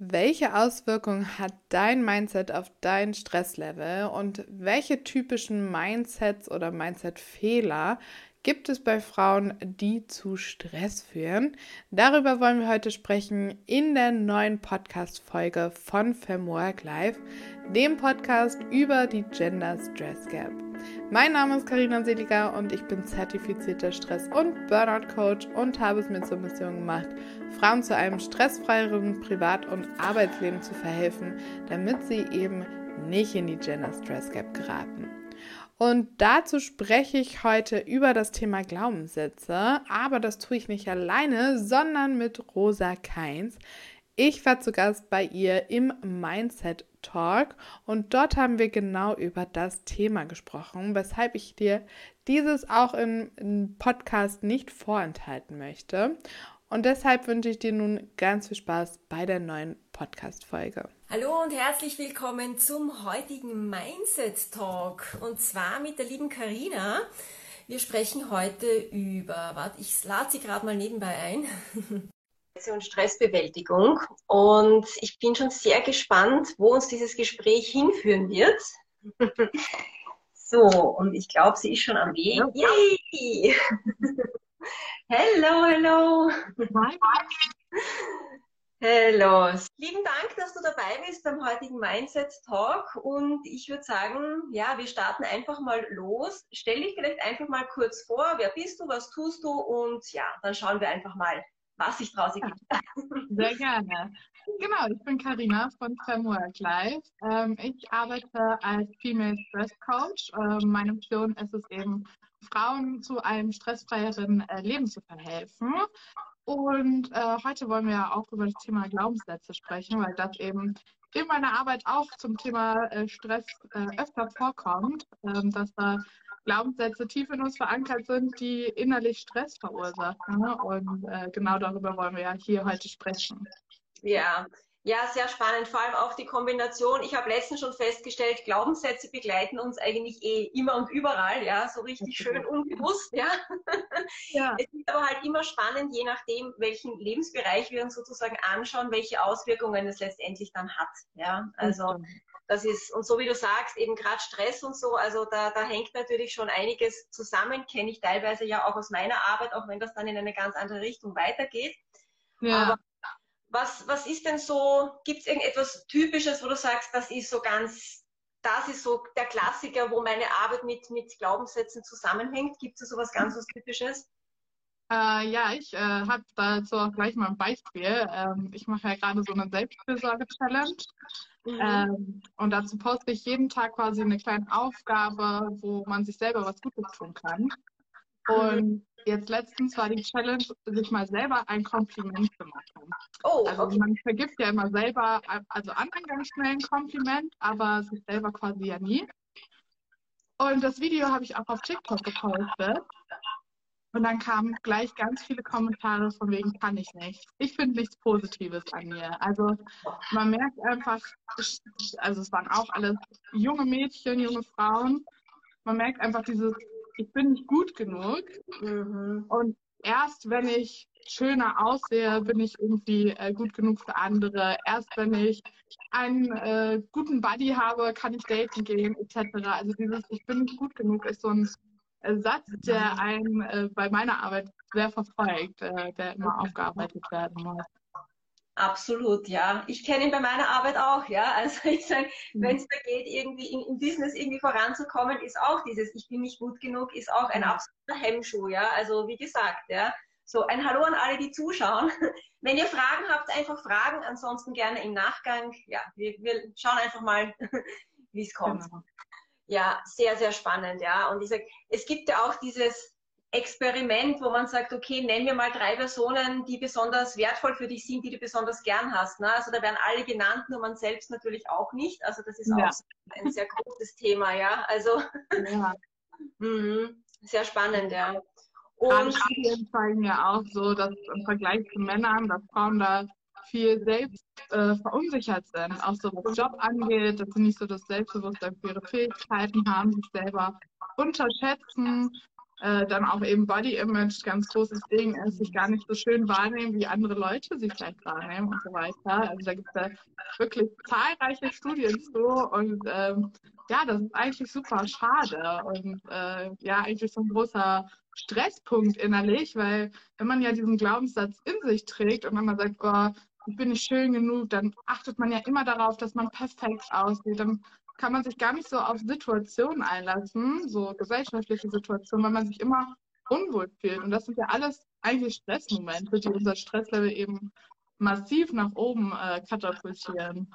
Welche Auswirkungen hat dein Mindset auf dein Stresslevel und welche typischen Mindsets oder Mindset-Fehler gibt es bei Frauen, die zu Stress führen? Darüber wollen wir heute sprechen in der neuen Podcast-Folge von Femwork Life, dem Podcast über die Gender Stress Gap. Mein Name ist Karina Seliger und ich bin zertifizierter Stress- und Burnout-Coach und habe es mir zur Mission gemacht, Frauen zu einem stressfreieren Privat- und Arbeitsleben zu verhelfen, damit sie eben nicht in die Gender Stress Gap geraten. Und dazu spreche ich heute über das Thema Glaubenssätze, aber das tue ich nicht alleine, sondern mit Rosa Keins. Ich war zu Gast bei ihr im Mindset Talk und dort haben wir genau über das Thema gesprochen, weshalb ich dir dieses auch im, Podcast nicht vorenthalten möchte. Und deshalb wünsche ich dir nun ganz viel Spaß bei der neuen Podcast-Folge. Hallo und herzlich willkommen zum heutigen Mindset Talk und zwar mit der lieben Karina. Wir sprechen heute über, warte, ich lade sie gerade mal nebenbei ein. und Stressbewältigung. Und ich bin schon sehr gespannt, wo uns dieses Gespräch hinführen wird. so, und ich glaube, sie ist schon am Weg. Yay! hello, hello! Hello. Lieben Dank, dass du dabei bist beim heutigen Mindset Talk. Und ich würde sagen, ja, wir starten einfach mal los. Stell dich vielleicht einfach mal kurz vor. Wer bist du? Was tust du? Und ja, dann schauen wir einfach mal, was sich draus ergibt. Sehr gerne. Genau, ich bin Karina von Framework Life. Ähm, ich arbeite als Female Stress Coach. Ähm, meine Mission ist es eben, Frauen zu einem stressfreieren äh, Leben zu verhelfen. Und äh, heute wollen wir ja auch über das Thema Glaubenssätze sprechen, weil das eben in meiner Arbeit auch zum Thema äh, Stress äh, öfter vorkommt, ähm, dass da Glaubenssätze tief in uns verankert sind, die innerlich Stress verursachen. Ne? Und äh, genau darüber wollen wir ja hier heute sprechen. Ja, ja, sehr spannend. Vor allem auch die Kombination. Ich habe letztens schon festgestellt, Glaubenssätze begleiten uns eigentlich eh immer und überall, ja, so richtig schön unbewusst, ja. ja. Es ist aber halt immer spannend, je nachdem, welchen Lebensbereich wir uns sozusagen anschauen, welche Auswirkungen es letztendlich dann hat, ja. Also, das ist, und so wie du sagst, eben gerade Stress und so, also da, da hängt natürlich schon einiges zusammen, kenne ich teilweise ja auch aus meiner Arbeit, auch wenn das dann in eine ganz andere Richtung weitergeht. Ja. Aber was, was ist denn so, gibt es irgendetwas Typisches, wo du sagst, das ist so ganz, das ist so der Klassiker, wo meine Arbeit mit, mit Glaubenssätzen zusammenhängt? Gibt es so was ganz was Typisches? Äh, ja, ich äh, habe dazu auch gleich mal ein Beispiel. Ähm, ich mache ja gerade so eine Selbstfürsorge-Challenge. Mhm. Ähm, und dazu poste ich jeden Tag quasi eine kleine Aufgabe, wo man sich selber was Gutes tun kann. Und jetzt letztens war die Challenge, sich mal selber ein Kompliment zu machen. Oh, also okay. man vergibt ja immer selber, also anderen ganz schnell ein Kompliment, aber sich selber quasi ja nie. Und das Video habe ich auch auf TikTok gepostet. Und dann kamen gleich ganz viele Kommentare von wegen, kann ich nicht. Ich finde nichts Positives an mir. Also man merkt einfach, also es waren auch alles junge Mädchen, junge Frauen. Man merkt einfach dieses, ich bin nicht gut genug. Mhm. Und erst wenn ich schöner aussehe, bin ich irgendwie äh, gut genug für andere. Erst wenn ich einen äh, guten Buddy habe, kann ich daten gehen, etc. Also dieses Ich bin nicht gut genug ist so ein Satz, der einen äh, bei meiner Arbeit sehr verfolgt, äh, der immer aufgearbeitet werden muss. Absolut, ja. Ich kenne ihn bei meiner Arbeit auch, ja. Also ich sage, mhm. wenn es da geht, irgendwie im, im, Business irgendwie voranzukommen, ist auch dieses Ich bin nicht gut genug, ist auch ein absoluter Hemmschuh, ja. Also wie gesagt, ja. So, ein Hallo an alle, die zuschauen. Wenn ihr Fragen habt, einfach fragen, ansonsten gerne im Nachgang. Ja, wir, wir schauen einfach mal, wie es kommt. Genau. Ja, sehr, sehr spannend, ja. Und ich sage, es gibt ja auch dieses Experiment, wo man sagt, okay, nenn mir mal drei Personen, die besonders wertvoll für dich sind, die du besonders gern hast. Ne? Also da werden alle genannt, nur man selbst natürlich auch nicht. Also das ist ja. auch ein sehr großes Thema, ja. Also ja. mh, sehr spannend, ja. Und Studien zeigen ja auch so, dass im Vergleich zu Männern, dass Frauen da viel selbst äh, verunsichert sind, auch so was Job angeht, dass sie nicht so das Selbstbewusstsein für ihre Fähigkeiten haben, sich selber unterschätzen äh, dann auch eben Body Image ganz großes Ding ist, sich gar nicht so schön wahrnehmen, wie andere Leute sich vielleicht wahrnehmen und so weiter. Also da gibt es ja wirklich zahlreiche Studien zu und ähm, ja, das ist eigentlich super schade und äh, ja, eigentlich so ein großer Stresspunkt innerlich, weil wenn man ja diesen Glaubenssatz in sich trägt und wenn man sagt, ich bin nicht schön genug, dann achtet man ja immer darauf, dass man perfekt aussieht. Dann kann man sich gar nicht so auf Situationen einlassen, so gesellschaftliche Situationen, weil man sich immer unwohl fühlt. Und das sind ja alles eigentlich Stressmomente, die unser Stresslevel eben massiv nach oben äh, katapultieren.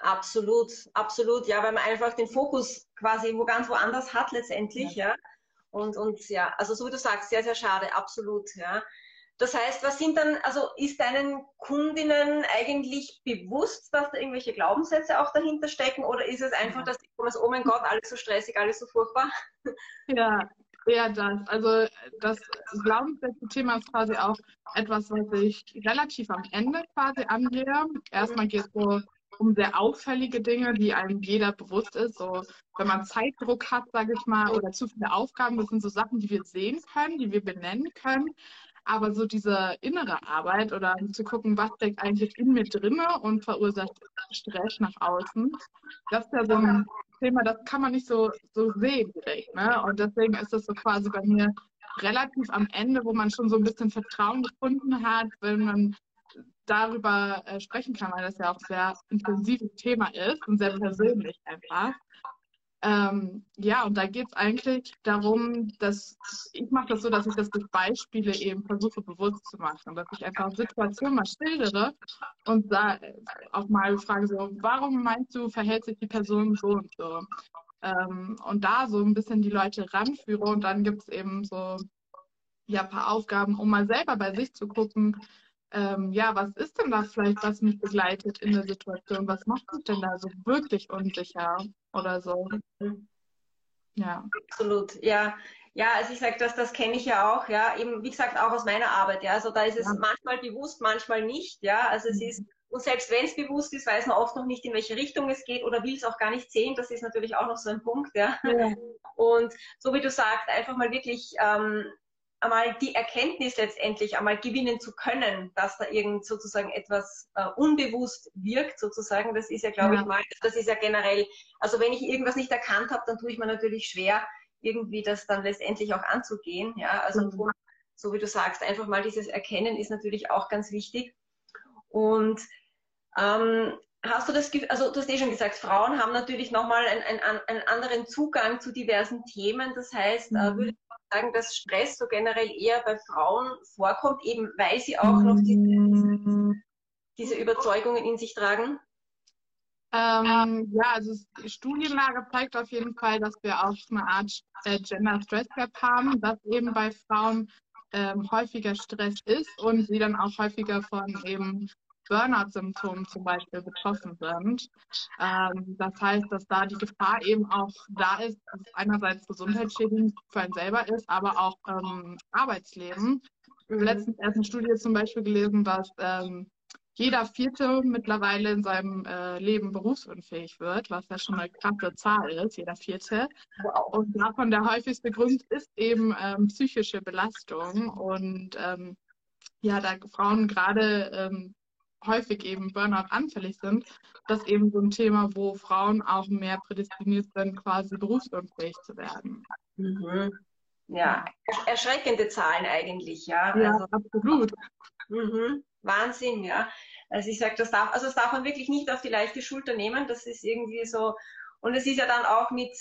Absolut, absolut, ja, weil man einfach den Fokus quasi wo ganz woanders hat letztendlich, ja. ja. Und, und ja, also so wie du sagst, sehr, sehr schade, absolut, ja. Das heißt, was sind dann, also ist deinen Kundinnen eigentlich bewusst, dass da irgendwelche Glaubenssätze auch dahinter stecken oder ist es einfach, dass die kommen, oh mein Gott, alles so stressig, alles so furchtbar? Ja, eher das. Also das Glaubenssätze-Thema ist quasi auch etwas, was ich relativ am Ende quasi angehe. Erstmal geht es so um sehr auffällige Dinge, die einem jeder bewusst ist. So, wenn man Zeitdruck hat, sage ich mal, oder zu viele Aufgaben, das sind so Sachen, die wir sehen können, die wir benennen können. Aber so diese innere Arbeit oder zu gucken, was steckt eigentlich in mir drinne und verursacht Stress nach außen, das ist ja so ein Thema, das kann man nicht so, so sehen direkt. Ne? Und deswegen ist das so quasi bei mir relativ am Ende, wo man schon so ein bisschen Vertrauen gefunden hat, wenn man darüber äh, sprechen kann, weil das ja auch ein sehr intensives Thema ist und sehr persönlich einfach. Ähm, ja, und da geht es eigentlich darum, dass ich mache das so, dass ich das durch Beispiele eben versuche bewusst zu machen, dass ich einfach Situationen mal schildere und da auch mal frage so, warum meinst du, verhält sich die Person so und so? Ähm, und da so ein bisschen die Leute ranführe und dann gibt es eben so ja, ein paar Aufgaben, um mal selber bei sich zu gucken, ähm, ja, was ist denn das vielleicht, was mich begleitet in der Situation? Was macht mich denn da so wirklich unsicher oder so? Ja. Absolut, ja. Ja, also ich sage, das, das kenne ich ja auch, ja, eben, wie gesagt, auch aus meiner Arbeit, ja. Also da ist es ja. manchmal bewusst, manchmal nicht, ja. Also es mhm. ist, und selbst wenn es bewusst ist, weiß man oft noch nicht, in welche Richtung es geht oder will es auch gar nicht sehen. Das ist natürlich auch noch so ein Punkt, ja. ja. Und so wie du sagst, einfach mal wirklich ähm, einmal die Erkenntnis letztendlich einmal gewinnen zu können, dass da irgend sozusagen etwas äh, unbewusst wirkt, sozusagen, das ist ja, glaube ja. ich mal, das ist ja generell, also wenn ich irgendwas nicht erkannt habe, dann tue ich mir natürlich schwer, irgendwie das dann letztendlich auch anzugehen, ja, also mhm. so wie du sagst, einfach mal dieses Erkennen ist natürlich auch ganz wichtig und ähm, Hast du das, also du hast eh schon gesagt, Frauen haben natürlich nochmal einen, einen, einen anderen Zugang zu diversen Themen. Das heißt, äh, mhm. würde sagen, dass Stress so generell eher bei Frauen vorkommt, eben weil sie auch noch diese, diese Überzeugungen in sich tragen? Ähm, ja, also Studienlage zeigt auf jeden Fall, dass wir auch eine Art äh, Gender Stress Gap haben, dass eben bei Frauen ähm, häufiger Stress ist und sie dann auch häufiger von eben Burnout-Symptomen zum Beispiel betroffen sind. Ähm, das heißt, dass da die Gefahr eben auch da ist, dass es einerseits gesundheitsschädigend für einen selber ist, aber auch ähm, Arbeitsleben. Letztens erst eine Studie zum Beispiel gelesen, dass ähm, jeder Vierte mittlerweile in seinem äh, Leben berufsunfähig wird, was ja schon eine krasse Zahl ist, jeder Vierte. Und davon der häufigste Grund ist eben ähm, psychische Belastung. Und ähm, ja, da Frauen gerade ähm, häufig eben Burnout anfällig sind, das eben so ein Thema, wo Frauen auch mehr prädestiniert sind, quasi berufsunfähig zu werden. Mhm. Ja, erschreckende Zahlen eigentlich, ja. Ja, also, absolut. Mhm. Wahnsinn, ja. Also ich sage, das darf, also das darf man wirklich nicht auf die leichte Schulter nehmen. Das ist irgendwie so, und es ist ja dann auch mit,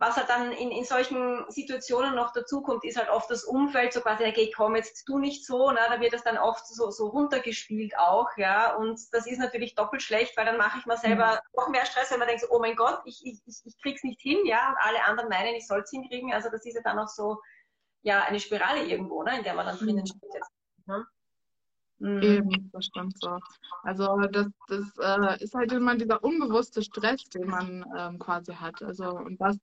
was halt dann in, in solchen Situationen noch dazu kommt, ist halt oft das Umfeld, so quasi, okay, komm, jetzt tu nicht so, ne? da wird das dann oft so, so runtergespielt auch, ja, und das ist natürlich doppelt schlecht, weil dann mache ich mir selber mhm. noch mehr Stress, wenn man denkt so, oh mein Gott, ich, ich, ich, ich krieg's nicht hin, ja, und alle anderen meinen, ich soll's hinkriegen, also das ist ja dann auch so, ja, eine Spirale irgendwo, ne, in der man dann drinnen mhm. steht jetzt. Ne? Mhm. Eben, das stimmt so. Also das, das äh, ist halt immer dieser unbewusste Stress, den man ähm, quasi hat. Also und das,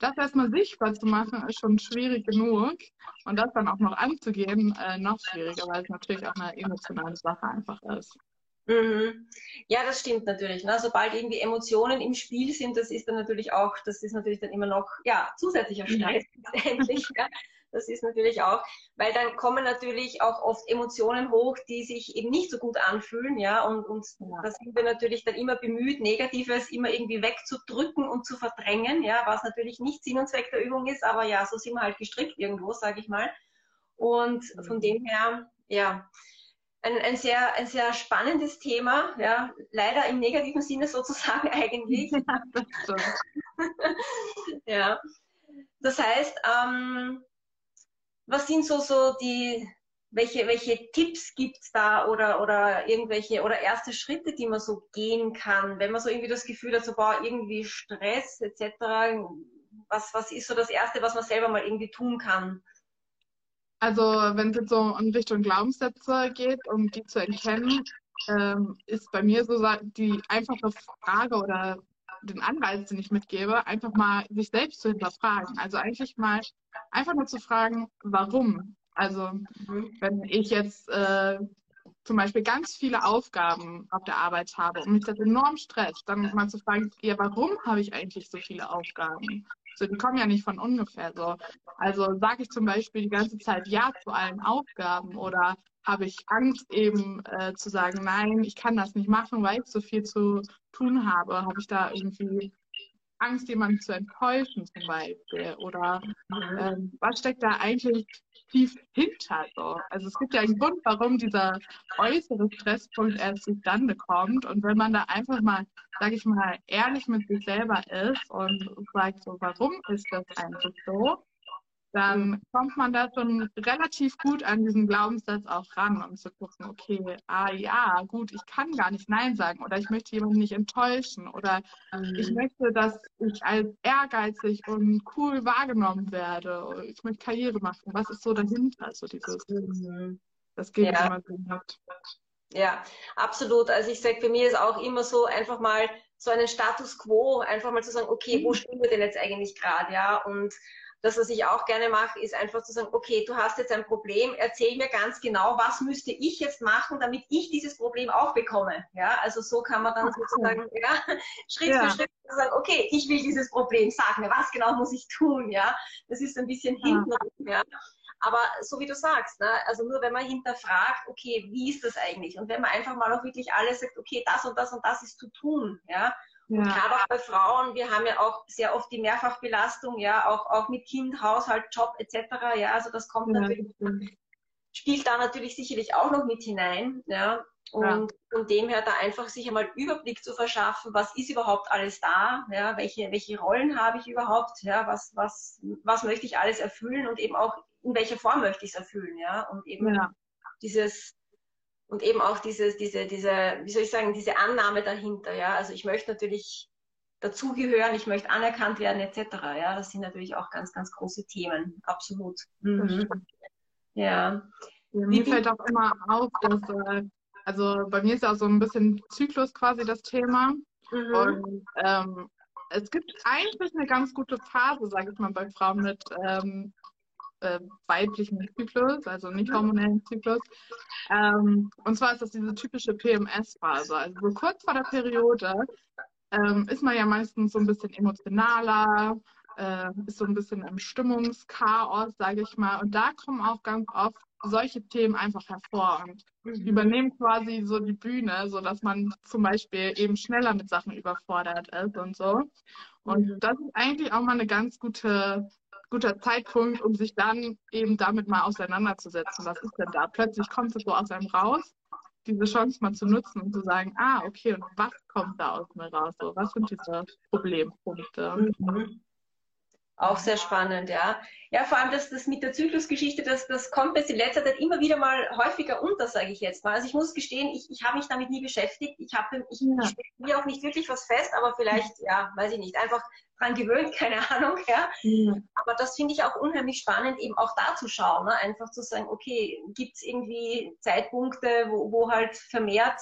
das erstmal sichtbar zu machen, ist schon schwierig genug. Und das dann auch noch anzugehen, äh, noch schwieriger, weil es natürlich auch eine emotionale Sache einfach ist. Mhm. Ja, das stimmt natürlich. Ne? Sobald irgendwie Emotionen im Spiel sind, das ist dann natürlich auch, das ist natürlich dann immer noch ja zusätzlicher Stress ja. endlich. Ja? Das ist natürlich auch, weil dann kommen natürlich auch oft Emotionen hoch, die sich eben nicht so gut anfühlen, ja, und, und ja. da sind wir natürlich dann immer bemüht, Negatives immer irgendwie wegzudrücken und zu verdrängen, ja, was natürlich nicht Sinn und Zweck der Übung ist, aber ja, so sind wir halt gestrickt irgendwo, sage ich mal. Und von dem her, ja, ein, ein, sehr, ein sehr spannendes Thema, ja, leider im negativen Sinne sozusagen eigentlich. ja. Das heißt, ähm, was sind so, so die, welche, welche Tipps gibt's da oder, oder irgendwelche oder erste Schritte, die man so gehen kann, wenn man so irgendwie das Gefühl hat, so boah, irgendwie Stress etc. Was, was ist so das Erste, was man selber mal irgendwie tun kann? Also wenn es jetzt so in Richtung Glaubenssätze geht, um die zu erkennen, ähm, ist bei mir so die einfache Frage oder den Anreiz, den ich mitgebe, einfach mal sich selbst zu hinterfragen. Also eigentlich mal einfach nur zu fragen, warum. Also wenn ich jetzt äh, zum Beispiel ganz viele Aufgaben auf der Arbeit habe und mich das enorm stresst, dann mal zu fragen, ja, warum habe ich eigentlich so viele Aufgaben? So, die kommen ja nicht von ungefähr so. Also sage ich zum Beispiel die ganze Zeit Ja zu allen Aufgaben oder habe ich Angst eben äh, zu sagen, nein, ich kann das nicht machen, weil ich so viel zu tun habe. Habe ich da irgendwie Angst, jemanden zu enttäuschen zum Beispiel? Oder ähm, was steckt da eigentlich tief hinter? So? Also es gibt ja einen Grund, warum dieser äußere Stresspunkt erst zustande kommt. Und wenn man da einfach mal, sage ich mal, ehrlich mit sich selber ist und sagt so, warum ist das eigentlich so? Dann kommt man da schon relativ gut an diesen Glaubenssatz auch ran, um zu gucken, okay, ah ja, gut, ich kann gar nicht Nein sagen oder ich möchte jemanden nicht enttäuschen oder mhm. ich möchte, dass ich als ehrgeizig und cool wahrgenommen werde. Ich möchte Karriere machen. Was ist so dahinter? So dieses, mhm. das geht ja. immer so hat. Ja, absolut. Also ich sage, für mich ist auch immer so einfach mal so einen Status quo, einfach mal zu sagen, okay, wo mhm. stehen wir denn jetzt eigentlich gerade, ja? Und das, was ich auch gerne mache, ist einfach zu sagen, okay, du hast jetzt ein Problem, erzähl mir ganz genau, was müsste ich jetzt machen, damit ich dieses Problem auch bekomme. Ja, also so kann man dann sozusagen ja, Schritt ja. für Schritt sagen, okay, ich will dieses Problem, sag mir, was genau muss ich tun? Ja, das ist ein bisschen hinten. Ja. Aber so wie du sagst, ne, also nur wenn man hinterfragt, okay, wie ist das eigentlich? Und wenn man einfach mal auch wirklich alles sagt, okay, das und das und das ist zu tun, ja, ja. Und gerade auch bei Frauen, wir haben ja auch sehr oft die Mehrfachbelastung, ja, auch, auch mit Kind, Haushalt, Job etc. Ja, also das kommt ja, natürlich, spielt da natürlich sicherlich auch noch mit hinein, ja. Und ja. von dem her da einfach sich einmal Überblick zu verschaffen, was ist überhaupt alles da, ja, welche, welche Rollen habe ich überhaupt, ja, was, was, was möchte ich alles erfüllen und eben auch in welcher Form möchte ich es erfüllen, ja. Und eben ja. dieses und eben auch dieses, diese, diese, wie soll ich sagen, diese Annahme dahinter, ja. Also ich möchte natürlich dazugehören, ich möchte anerkannt werden, etc. Ja, das sind natürlich auch ganz, ganz große Themen, absolut. Mhm. Ja. ja. Mir fällt auch immer auf, dass, äh, also bei mir ist ja auch so ein bisschen Zyklus quasi das Thema. Mhm. Und ähm, es gibt eigentlich eine ganz gute Phase, sage ich mal, bei Frauen mit ähm, äh, weiblichen Zyklus, also nicht hormonellen Zyklus. Ähm, und zwar ist das diese typische PMS-Phase. Also so kurz vor der Periode ähm, ist man ja meistens so ein bisschen emotionaler, äh, ist so ein bisschen im Stimmungschaos, sage ich mal. Und da kommen auch ganz oft solche Themen einfach hervor und mhm. übernehmen quasi so die Bühne, so dass man zum Beispiel eben schneller mit Sachen überfordert ist und so. Und mhm. das ist eigentlich auch mal eine ganz gute guter Zeitpunkt, um sich dann eben damit mal auseinanderzusetzen. Was ist denn da? Plötzlich kommt es so aus einem raus, diese Chance mal zu nutzen und zu sagen, ah, okay, und was kommt da aus mir raus? So, was sind diese Problempunkte? Mhm. Auch sehr spannend, ja. Ja, vor allem das, das mit der Zyklusgeschichte, das, das kommt jetzt in letzter Zeit immer wieder mal häufiger unter, sage ich jetzt mal. Also ich muss gestehen, ich, ich habe mich damit nie beschäftigt. Ich habe ich, ja. ich mir auch nicht wirklich was fest, aber vielleicht, ja, weiß ich nicht, einfach dran gewöhnt, keine Ahnung, ja. ja. Aber das finde ich auch unheimlich spannend, eben auch da zu schauen, ne? einfach zu sagen, okay, gibt es irgendwie Zeitpunkte, wo, wo halt vermehrt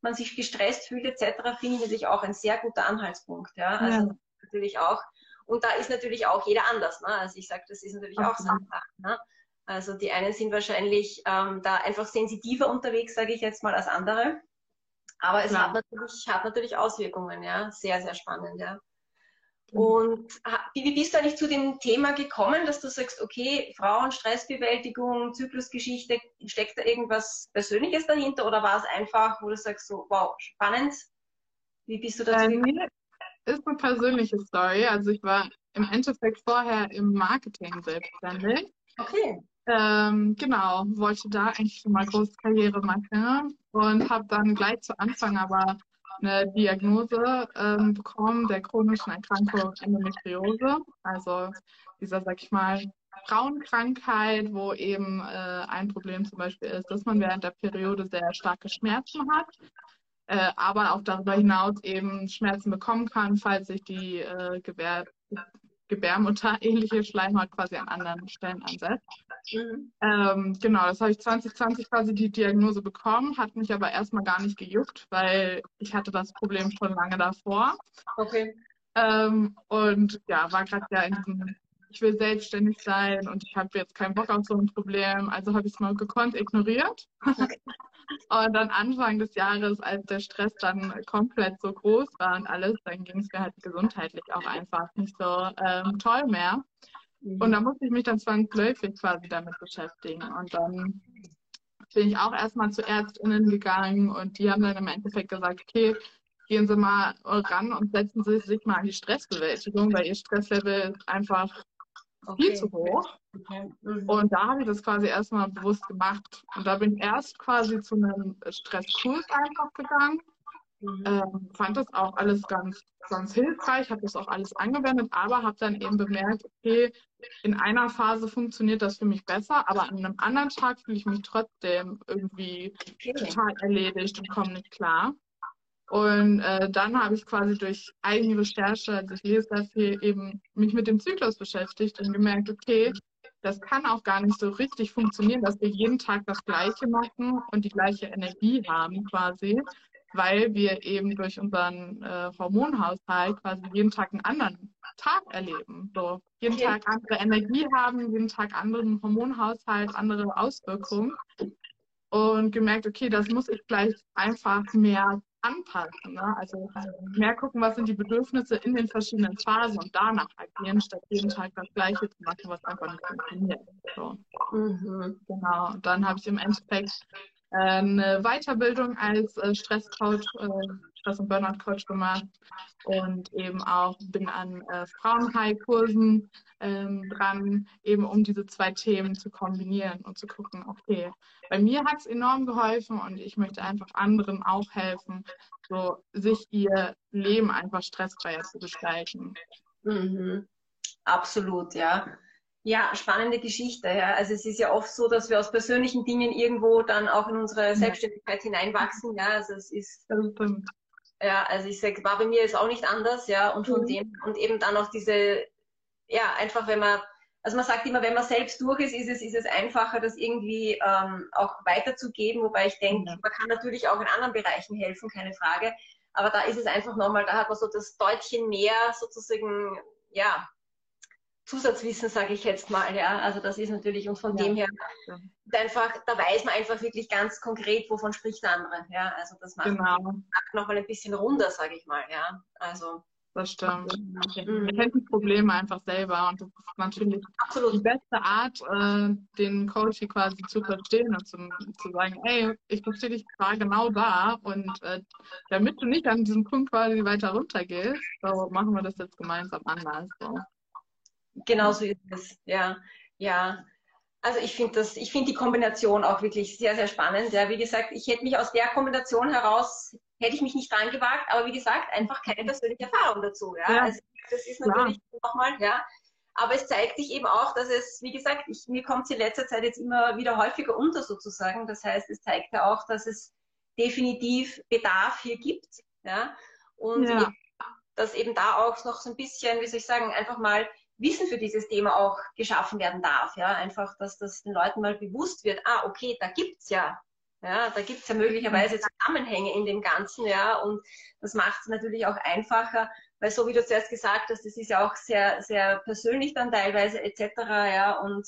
man sich gestresst fühlt, etc., finde ich natürlich auch ein sehr guter Anhaltspunkt, ja. Also ja. natürlich auch und da ist natürlich auch jeder anders. Ne? Also ich sage, das ist natürlich auch Sache. Ne? Also die einen sind wahrscheinlich ähm, da einfach sensitiver unterwegs, sage ich jetzt mal, als andere. Aber es hat natürlich, hat natürlich Auswirkungen, ja. Sehr, sehr spannend, ja. Und wie bist du eigentlich zu dem Thema gekommen, dass du sagst, okay, Frauen, Stressbewältigung, Zyklusgeschichte, steckt da irgendwas Persönliches dahinter oder war es einfach, wo du sagst, so, wow, spannend? Wie bist du dazu gekommen? Ist eine persönliche Story. Also ich war im Endeffekt vorher im Marketing selbstständig. Okay. Ähm, genau, wollte da eigentlich schon mal große Karriere machen und habe dann gleich zu Anfang aber eine Diagnose ähm, bekommen der chronischen Erkrankung Endometriose, also dieser, sag ich mal, Frauenkrankheit, wo eben äh, ein Problem zum Beispiel ist, dass man während der Periode sehr starke Schmerzen hat, äh, aber auch darüber hinaus eben Schmerzen bekommen kann, falls sich die äh, Gebär Gebärmutter-ähnliche Schleimhaut quasi an anderen Stellen ansetzt. Mhm. Ähm, genau, das habe ich 2020 quasi die Diagnose bekommen, hat mich aber erstmal gar nicht gejuckt, weil ich hatte das Problem schon lange davor. Okay. Ähm, und ja, war gerade ja in diesem, ich will selbstständig sein und ich habe jetzt keinen Bock auf so ein Problem, also habe ich es mal gekonnt ignoriert. Okay. Und dann Anfang des Jahres, als der Stress dann komplett so groß war und alles, dann ging es mir halt gesundheitlich auch einfach nicht so ähm, toll mehr. Mhm. Und da musste ich mich dann zwangsläufig quasi damit beschäftigen. Und dann bin ich auch erstmal zu ÄrztInnen gegangen und die haben dann im Endeffekt gesagt, okay, gehen Sie mal ran und setzen Sie sich mal an die Stressbewältigung, weil Ihr Stresslevel ist einfach okay. viel zu hoch. Okay. Mhm. Und da habe ich das quasi erstmal bewusst gemacht. Und da bin ich erst quasi zu einem Stresskurs einfach gegangen. Mhm. Ähm, fand das auch alles ganz, ganz hilfreich, habe das auch alles angewendet, aber habe dann eben bemerkt, okay, in einer Phase funktioniert das für mich besser, aber an einem anderen Tag fühle ich mich trotzdem irgendwie okay. total erledigt und komme nicht klar. Und äh, dann habe ich quasi durch eigene Recherche, also ich lese sehr viel, eben mich mit dem Zyklus beschäftigt und gemerkt, okay, das kann auch gar nicht so richtig funktionieren, dass wir jeden Tag das Gleiche machen und die gleiche Energie haben quasi, weil wir eben durch unseren äh, Hormonhaushalt quasi jeden Tag einen anderen Tag erleben. So jeden okay. Tag andere Energie haben, jeden Tag anderen Hormonhaushalt, andere Auswirkungen. Und gemerkt, okay, das muss ich gleich einfach mehr anpassen. Ne? Also mehr gucken, was sind die Bedürfnisse in den verschiedenen Phasen und danach agieren, statt jeden Tag das Gleiche zu machen, was einfach nicht funktioniert. So. Mhm. Genau. Und dann habe ich im Endeffekt äh, eine Weiterbildung als äh, Stresscoach, äh, Stress- und Burnout-Coach gemacht und eben auch bin an äh, Frauenhigh-Kursen ähm, dran, eben um diese zwei Themen zu kombinieren und zu gucken, okay, bei mir hat es enorm geholfen und ich möchte einfach anderen auch helfen, so sich ihr Leben einfach stressfreier zu gestalten. Mhm. Absolut, ja. Ja, spannende Geschichte. Ja. Also es ist ja oft so, dass wir aus persönlichen Dingen irgendwo dann auch in unsere Selbstständigkeit hineinwachsen. Ja, also es ist ja, also ich sag, war bei mir jetzt auch nicht anders, ja, und von mhm. dem und eben dann auch diese ja, einfach wenn man, also man sagt immer, wenn man selbst durch ist, ist es, ist es einfacher, das irgendwie ähm, auch weiterzugeben, wobei ich denke, ja. man kann natürlich auch in anderen Bereichen helfen, keine Frage. Aber da ist es einfach nochmal, da hat man so das Deutchen mehr sozusagen, ja, Zusatzwissen, sage ich jetzt mal, ja. Also das ist natürlich, und von ja. dem her, einfach, da weiß man einfach wirklich ganz konkret, wovon spricht der andere, ja. Also das macht genau. nochmal ein bisschen runder, sage ich mal, ja. Also das stimmt. Mhm. Man kennt die Probleme einfach selber und das ist natürlich Absolut. die beste Art, äh, den Coach quasi zu verstehen und zum, zu sagen, hey, ich verstehe dich gerade genau da und äh, damit du nicht an diesem Punkt quasi weiter runtergehst, so machen wir das jetzt gemeinsam anders. So. Genau so ist es, ja. Ja, also ich finde das, ich finde die Kombination auch wirklich sehr, sehr spannend. Ja, wie gesagt, ich hätte mich aus der Kombination heraus, hätte ich mich nicht dran gewagt, aber wie gesagt, einfach keine persönliche Erfahrung dazu. Ja, ja. Also das ist natürlich ja. nochmal, ja. Aber es zeigt sich eben auch, dass es, wie gesagt, ich, mir kommt es in letzter Zeit jetzt immer wieder häufiger unter sozusagen. Das heißt, es zeigt ja auch, dass es definitiv Bedarf hier gibt. Ja. Und ja. Eben, dass eben da auch noch so ein bisschen, wie soll ich sagen, einfach mal Wissen für dieses Thema auch geschaffen werden darf. Ja, einfach, dass das den Leuten mal bewusst wird, ah, okay, da gibt's ja, ja, da gibt's ja möglicherweise Zusammenhänge in dem Ganzen, ja, und das macht es natürlich auch einfacher, weil so wie du zuerst gesagt hast, das ist ja auch sehr, sehr persönlich dann teilweise etc., ja, und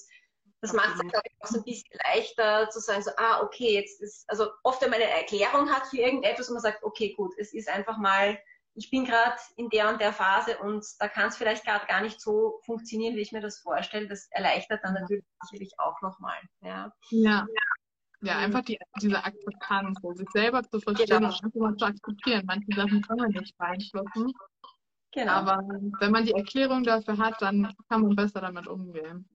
das macht es, glaube ich, auch so ein bisschen leichter zu sagen, so, ah, okay, jetzt ist, also oft wenn man eine Erklärung hat für irgendetwas und man sagt, okay, gut, es ist einfach mal ich bin gerade in der und der Phase und da kann es vielleicht gerade gar nicht so funktionieren, wie ich mir das vorstelle. Das erleichtert dann natürlich sicherlich auch nochmal. Ja. ja. Ja, einfach die, diese Akzeptanz, so sich selber zu verstehen genau. und einfach mal zu akzeptieren. Manche Sachen kann man nicht beeinflussen. Genau. Aber wenn man die Erklärung dafür hat, dann kann man besser damit umgehen.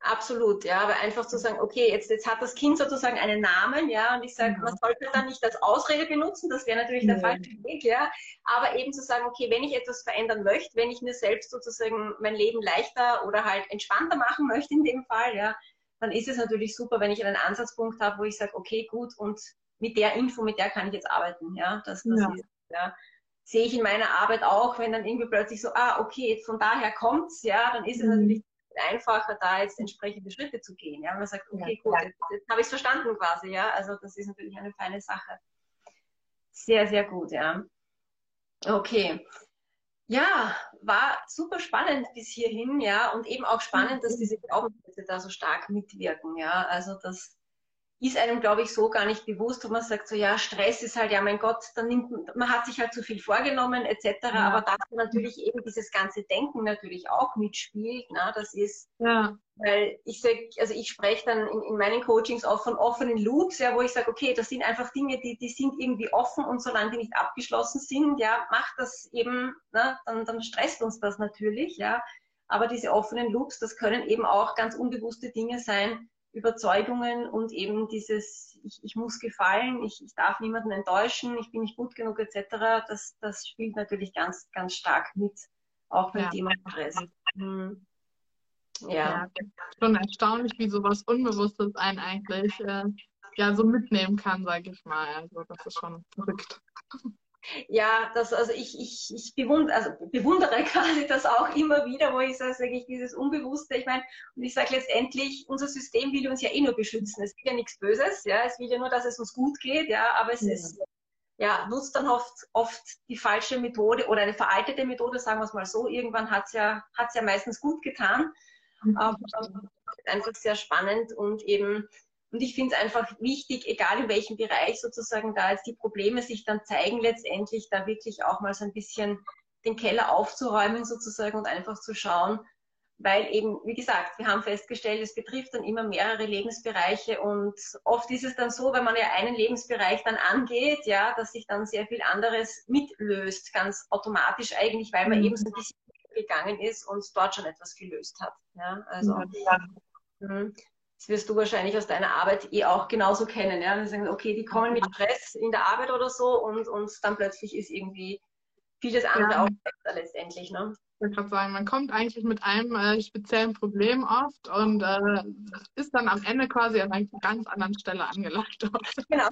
Absolut, ja, aber einfach zu sagen, okay, jetzt, jetzt hat das Kind sozusagen einen Namen, ja, und ich sage, ja. man sollte dann nicht als Ausrede benutzen, das wäre natürlich ja. der falsche Weg, ja, aber eben zu sagen, okay, wenn ich etwas verändern möchte, wenn ich mir selbst sozusagen mein Leben leichter oder halt entspannter machen möchte in dem Fall, ja, dann ist es natürlich super, wenn ich einen Ansatzpunkt habe, wo ich sage, okay, gut, und mit der Info, mit der kann ich jetzt arbeiten, ja, das, das ja. Ist, ja sehe ich in meiner Arbeit auch, wenn dann irgendwie plötzlich so, ah, okay, von daher kommt's, ja, dann ist es mhm. natürlich einfacher, da jetzt entsprechende Schritte zu gehen. Ja, man sagt, okay, gut, jetzt, jetzt habe ich es verstanden quasi, ja. Also das ist natürlich eine feine Sache. Sehr, sehr gut, ja. Okay. Ja, war super spannend bis hierhin, ja, und eben auch spannend, dass mhm. diese Glaubenssätze da so stark mitwirken, ja. Also das ist einem, glaube ich, so gar nicht bewusst, wo man sagt, so ja, Stress ist halt, ja, mein Gott, dann nimmt, man hat sich halt zu viel vorgenommen, etc. Ja. Aber da natürlich eben dieses ganze Denken natürlich auch mitspielt, na, das ist, ja. weil ich sage, also ich spreche dann in, in, meinen Coachings auch von offenen Loops, ja, wo ich sage, okay, das sind einfach Dinge, die, die sind irgendwie offen und solange die nicht abgeschlossen sind, ja, macht das eben, na, dann, dann stresst uns das natürlich, ja. Aber diese offenen Loops, das können eben auch ganz unbewusste Dinge sein, Überzeugungen und eben dieses, ich, ich muss gefallen, ich, ich darf niemanden enttäuschen, ich bin nicht gut genug etc., das, das spielt natürlich ganz, ganz stark mit, auch beim ja. Thema Stress. Mhm. Ja. ja. Schon erstaunlich, wie sowas Unbewusstes einen eigentlich äh, ja so mitnehmen kann, sage ich mal. Also das ist schon verrückt. Ja, das, also ich, ich, ich bewundere, also bewundere quasi das auch immer wieder, wo ich sage, sage ich, dieses Unbewusste, ich meine, und ich sage letztendlich, unser System will uns ja eh nur beschützen. Es will ja nichts Böses, ja, es will ja nur, dass es uns gut geht, ja, aber es ja. ist, ja, nutzt dann oft, oft die falsche Methode oder eine veraltete Methode, sagen wir es mal so. Irgendwann hat's ja, hat's ja meistens gut getan. Mhm. Aber einfach sehr spannend und eben, und ich finde es einfach wichtig, egal in welchem Bereich sozusagen da jetzt die Probleme sich dann zeigen, letztendlich da wirklich auch mal so ein bisschen den Keller aufzuräumen sozusagen und einfach zu schauen, weil eben, wie gesagt, wir haben festgestellt, es betrifft dann immer mehrere Lebensbereiche und oft ist es dann so, wenn man ja einen Lebensbereich dann angeht, ja, dass sich dann sehr viel anderes mitlöst, ganz automatisch eigentlich, weil man mhm. eben so ein bisschen gegangen ist und dort schon etwas gelöst hat. Ja, also. Ja. Das wirst du wahrscheinlich aus deiner Arbeit eh auch genauso kennen. Ja? Wir sagen, okay, die kommen mit Stress in der Arbeit oder so und, und dann plötzlich ist irgendwie vieles andere ja. auch besser letztendlich. Ne? Ich wollte gerade sagen, man kommt eigentlich mit einem äh, speziellen Problem oft und äh, ist dann am Ende quasi an einer ganz anderen Stelle angelangt. Genau.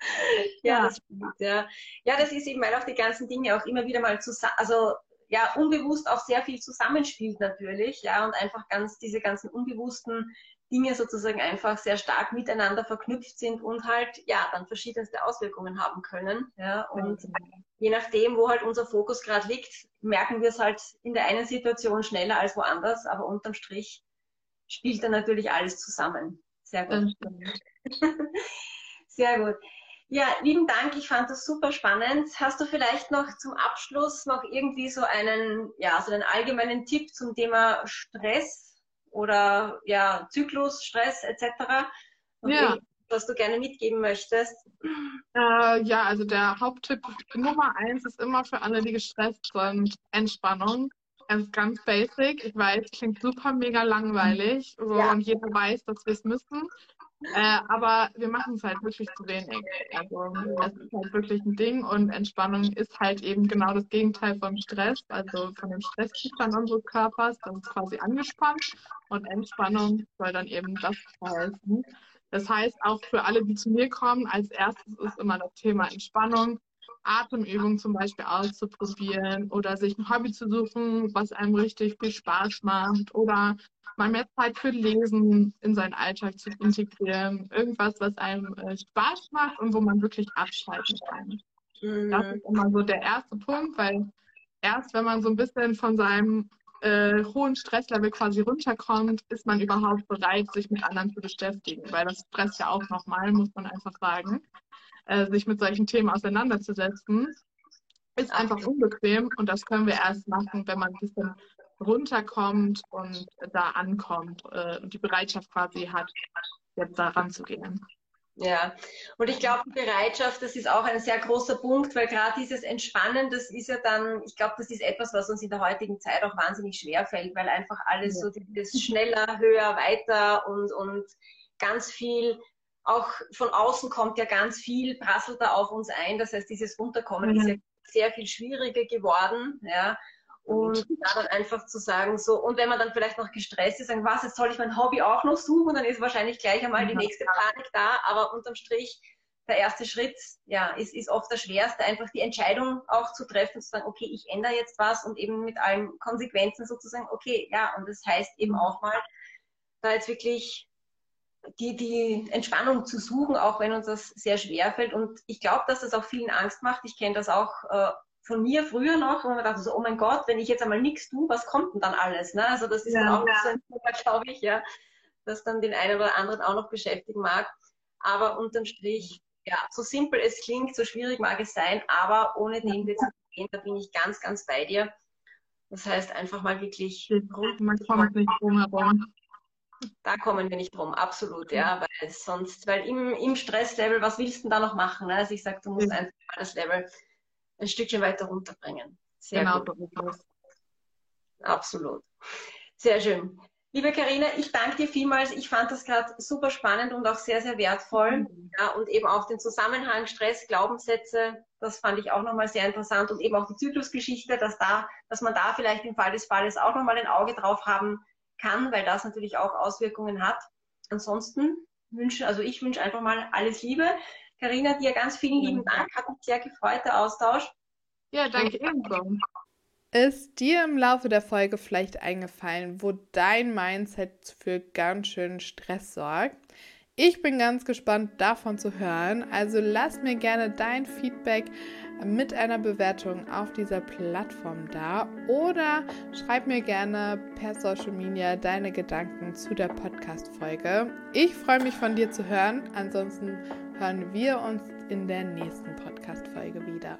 ja, das, ja. ja, das ist eben, weil auch die ganzen Dinge auch immer wieder mal zusammen, also ja unbewusst auch sehr viel zusammenspielt natürlich, ja, und einfach ganz diese ganzen unbewussten Dinge sozusagen einfach sehr stark miteinander verknüpft sind und halt ja dann verschiedenste Auswirkungen haben können. Ja, und mhm. je nachdem, wo halt unser Fokus gerade liegt, merken wir es halt in der einen Situation schneller als woanders, aber unterm Strich spielt dann natürlich alles zusammen. Sehr gut. Sehr gut. Ja, lieben Dank. Ich fand das super spannend. Hast du vielleicht noch zum Abschluss noch irgendwie so einen, ja, so einen allgemeinen Tipp zum Thema Stress oder ja, Zyklus, Stress etc.? Ja. Was du gerne mitgeben möchtest? Äh, ja, also der Haupttipp Nummer eins ist immer für alle, die gestresst sind, Entspannung. Es ist ganz basic. Ich weiß, klingt super mega langweilig so, ja. und jeder weiß, dass wir es müssen. Äh, aber wir machen es halt wirklich zu wenig. Also das ist halt wirklich ein Ding und Entspannung ist halt eben genau das Gegenteil vom Stress, also von dem Stresszustand unseres Körpers. Das ist quasi angespannt und Entspannung soll dann eben das helfen. Das heißt, auch für alle, die zu mir kommen, als erstes ist immer das Thema Entspannung. Atemübungen zum Beispiel auszuprobieren oder sich ein Hobby zu suchen, was einem richtig viel Spaß macht oder mal mehr Zeit für Lesen in seinen Alltag zu integrieren. Irgendwas, was einem äh, Spaß macht und wo man wirklich abschalten kann. Mhm. Das ist immer so der erste Punkt, weil erst wenn man so ein bisschen von seinem äh, hohen Stresslevel quasi runterkommt, ist man überhaupt bereit, sich mit anderen zu beschäftigen, weil das stresst ja auch nochmal, muss man einfach sagen, äh, sich mit solchen Themen auseinanderzusetzen. ist einfach unbequem und das können wir erst machen, wenn man ein bisschen runterkommt und da ankommt äh, und die Bereitschaft quasi hat, jetzt da ranzugehen. Ja, und ich glaube, die Bereitschaft, das ist auch ein sehr großer Punkt, weil gerade dieses Entspannen, das ist ja dann, ich glaube, das ist etwas, was uns in der heutigen Zeit auch wahnsinnig schwer fällt, weil einfach alles ja. so dieses schneller, höher, weiter und, und ganz viel, auch von außen kommt ja ganz viel, prasselt da auf uns ein. Das heißt, dieses Runterkommen mhm. ist ja sehr viel schwieriger geworden. Ja. Und da dann einfach zu sagen, so, und wenn man dann vielleicht noch gestresst ist, sagen, was, jetzt soll ich mein Hobby auch noch suchen, dann ist wahrscheinlich gleich einmal die nächste Panik da, aber unterm Strich, der erste Schritt, ja, ist, ist oft der schwerste, einfach die Entscheidung auch zu treffen, zu sagen, okay, ich ändere jetzt was und eben mit allen Konsequenzen sozusagen, okay, ja, und das heißt eben auch mal, da jetzt wirklich die, die Entspannung zu suchen, auch wenn uns das sehr schwer fällt. Und ich glaube, dass das auch vielen Angst macht. Ich kenne das auch äh, von mir früher noch, wo man dachte so, oh mein Gott, wenn ich jetzt einmal nichts tue, was kommt denn dann alles? Ne? Also das ist ja, dann auch ja. so ein Thema, glaube ich, ja, das dann den einen oder anderen auch noch beschäftigen mag. Aber unterm Strich, ja, so simpel es klingt, so schwierig mag es sein, aber ohne den wir zu gehen, da bin ich ganz, ganz bei dir. Das heißt einfach mal wirklich. Man kommt nicht drum herum. Da kommen wir nicht drum, absolut, ja, weil sonst, weil im, im Stresslevel, was willst du denn da noch machen? Ne? Also ich sage, du musst einfach das Level ein Stückchen weiter runterbringen. Sehr genau, gut. Absolut. Sehr schön. Liebe Karina, ich danke dir vielmals. Ich fand das gerade super spannend und auch sehr, sehr wertvoll. Mhm. Ja, und eben auch den Zusammenhang Stress, Glaubenssätze, das fand ich auch nochmal sehr interessant und eben auch die Zyklusgeschichte, dass da, dass man da vielleicht im Fall des Falles auch nochmal ein Auge drauf haben kann, weil das natürlich auch Auswirkungen hat. Ansonsten wünsche, also ich wünsche einfach mal alles Liebe. Karina, dir ganz vielen lieben Dank. Hat mich sehr gefreut, der Austausch. Ja, danke ebenso. Ist dir im Laufe der Folge vielleicht eingefallen, wo dein Mindset für ganz schön Stress sorgt? Ich bin ganz gespannt davon zu hören. Also lass mir gerne dein Feedback mit einer Bewertung auf dieser Plattform da oder schreib mir gerne per Social Media deine Gedanken zu der Podcast-Folge. Ich freue mich von dir zu hören. Ansonsten hören wir uns in der nächsten Podcast-Folge wieder.